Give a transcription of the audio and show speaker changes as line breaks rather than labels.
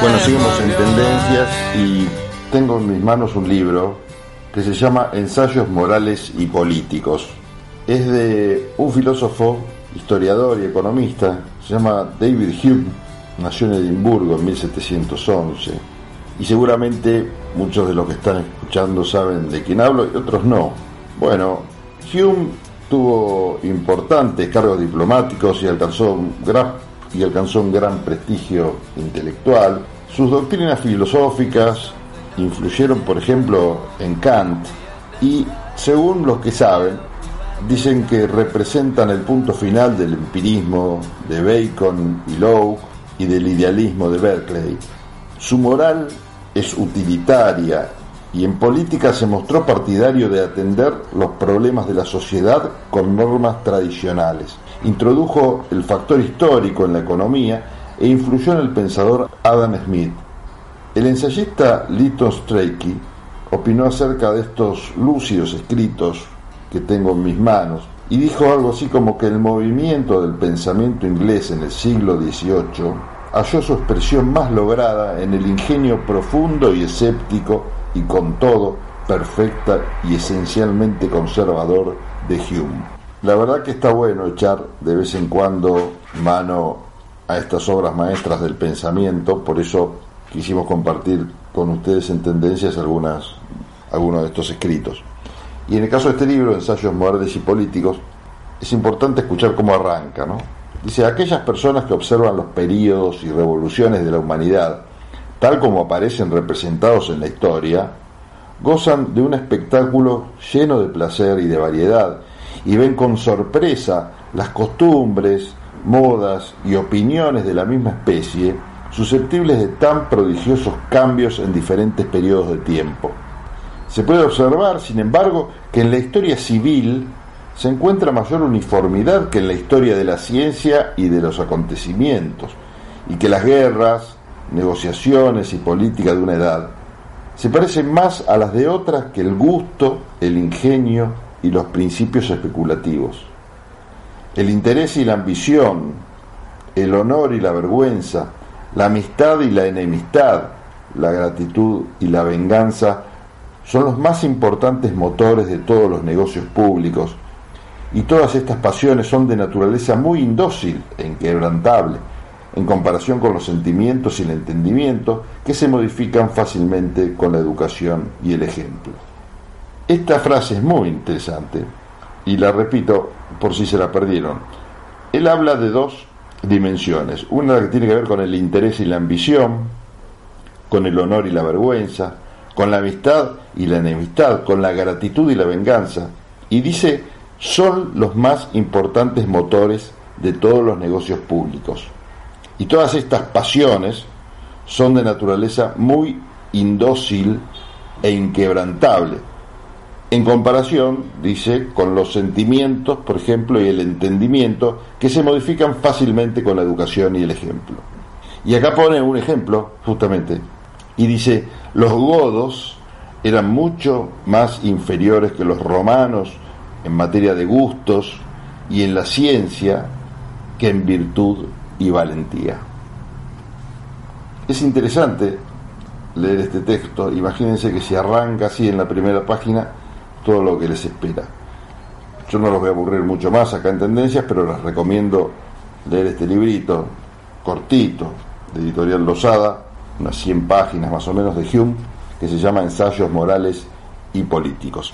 Bueno, seguimos en tendencias y tengo en mis manos un libro que se llama Ensayos Morales y Políticos. Es de un filósofo, historiador y economista, se llama David Hume, nació en Edimburgo en 1711 y seguramente muchos de los que están escuchando saben de quién hablo y otros no. Bueno, Hume tuvo importantes cargos diplomáticos y alcanzó un gran, y alcanzó un gran prestigio intelectual. Sus doctrinas filosóficas influyeron, por ejemplo, en Kant y, según los que saben, dicen que representan el punto final del empirismo de Bacon y Locke y del idealismo de Berkeley. Su moral es utilitaria y en política se mostró partidario de atender los problemas de la sociedad con normas tradicionales. Introdujo el factor histórico en la economía e influyó en el pensador Adam Smith. El ensayista Lytton Strachey opinó acerca de estos lúcidos escritos que tengo en mis manos y dijo algo así como que el movimiento del pensamiento inglés en el siglo XVIII halló su expresión más lograda en el ingenio profundo y escéptico y con todo perfecta y esencialmente conservador de Hume. La verdad que está bueno echar de vez en cuando mano a estas obras maestras del pensamiento, por eso quisimos compartir con ustedes en tendencias algunas, algunos de estos escritos. Y en el caso de este libro, Ensayos Morales y Políticos, es importante escuchar cómo arranca, ¿no? Dice, aquellas personas que observan los períodos y revoluciones de la humanidad, tal como aparecen representados en la historia, gozan de un espectáculo lleno de placer y de variedad, y ven con sorpresa las costumbres, modas y opiniones de la misma especie, susceptibles de tan prodigiosos cambios en diferentes periodos de tiempo. Se puede observar, sin embargo, que en la historia civil se encuentra mayor uniformidad que en la historia de la ciencia y de los acontecimientos, y que las guerras, negociaciones y política de una edad se parecen más a las de otras que el gusto, el ingenio y los principios especulativos. El interés y la ambición, el honor y la vergüenza, la amistad y la enemistad, la gratitud y la venganza son los más importantes motores de todos los negocios públicos y todas estas pasiones son de naturaleza muy indócil e inquebrantable, en comparación con los sentimientos y el entendimiento que se modifican fácilmente con la educación y el ejemplo. Esta frase es muy interesante y la repito por si se la perdieron. Él habla de dos dimensiones, una que tiene que ver con el interés y la ambición, con el honor y la vergüenza, con la amistad y la enemistad, con la gratitud y la venganza, y dice son los más importantes motores de todos los negocios públicos. Y todas estas pasiones son de naturaleza muy indócil e inquebrantable, en comparación, dice, con los sentimientos, por ejemplo, y el entendimiento, que se modifican fácilmente con la educación y el ejemplo. Y acá pone un ejemplo, justamente, y dice, los godos eran mucho más inferiores que los romanos en materia de gustos y en la ciencia que en virtud y valentía. Es interesante leer este texto, imagínense que si arranca así en la primera página todo lo que les espera. Yo no los voy a aburrir mucho más acá en Tendencias, pero les recomiendo leer este librito cortito de Editorial Losada, unas 100 páginas más o menos de Hume, que se llama Ensayos Morales y Políticos.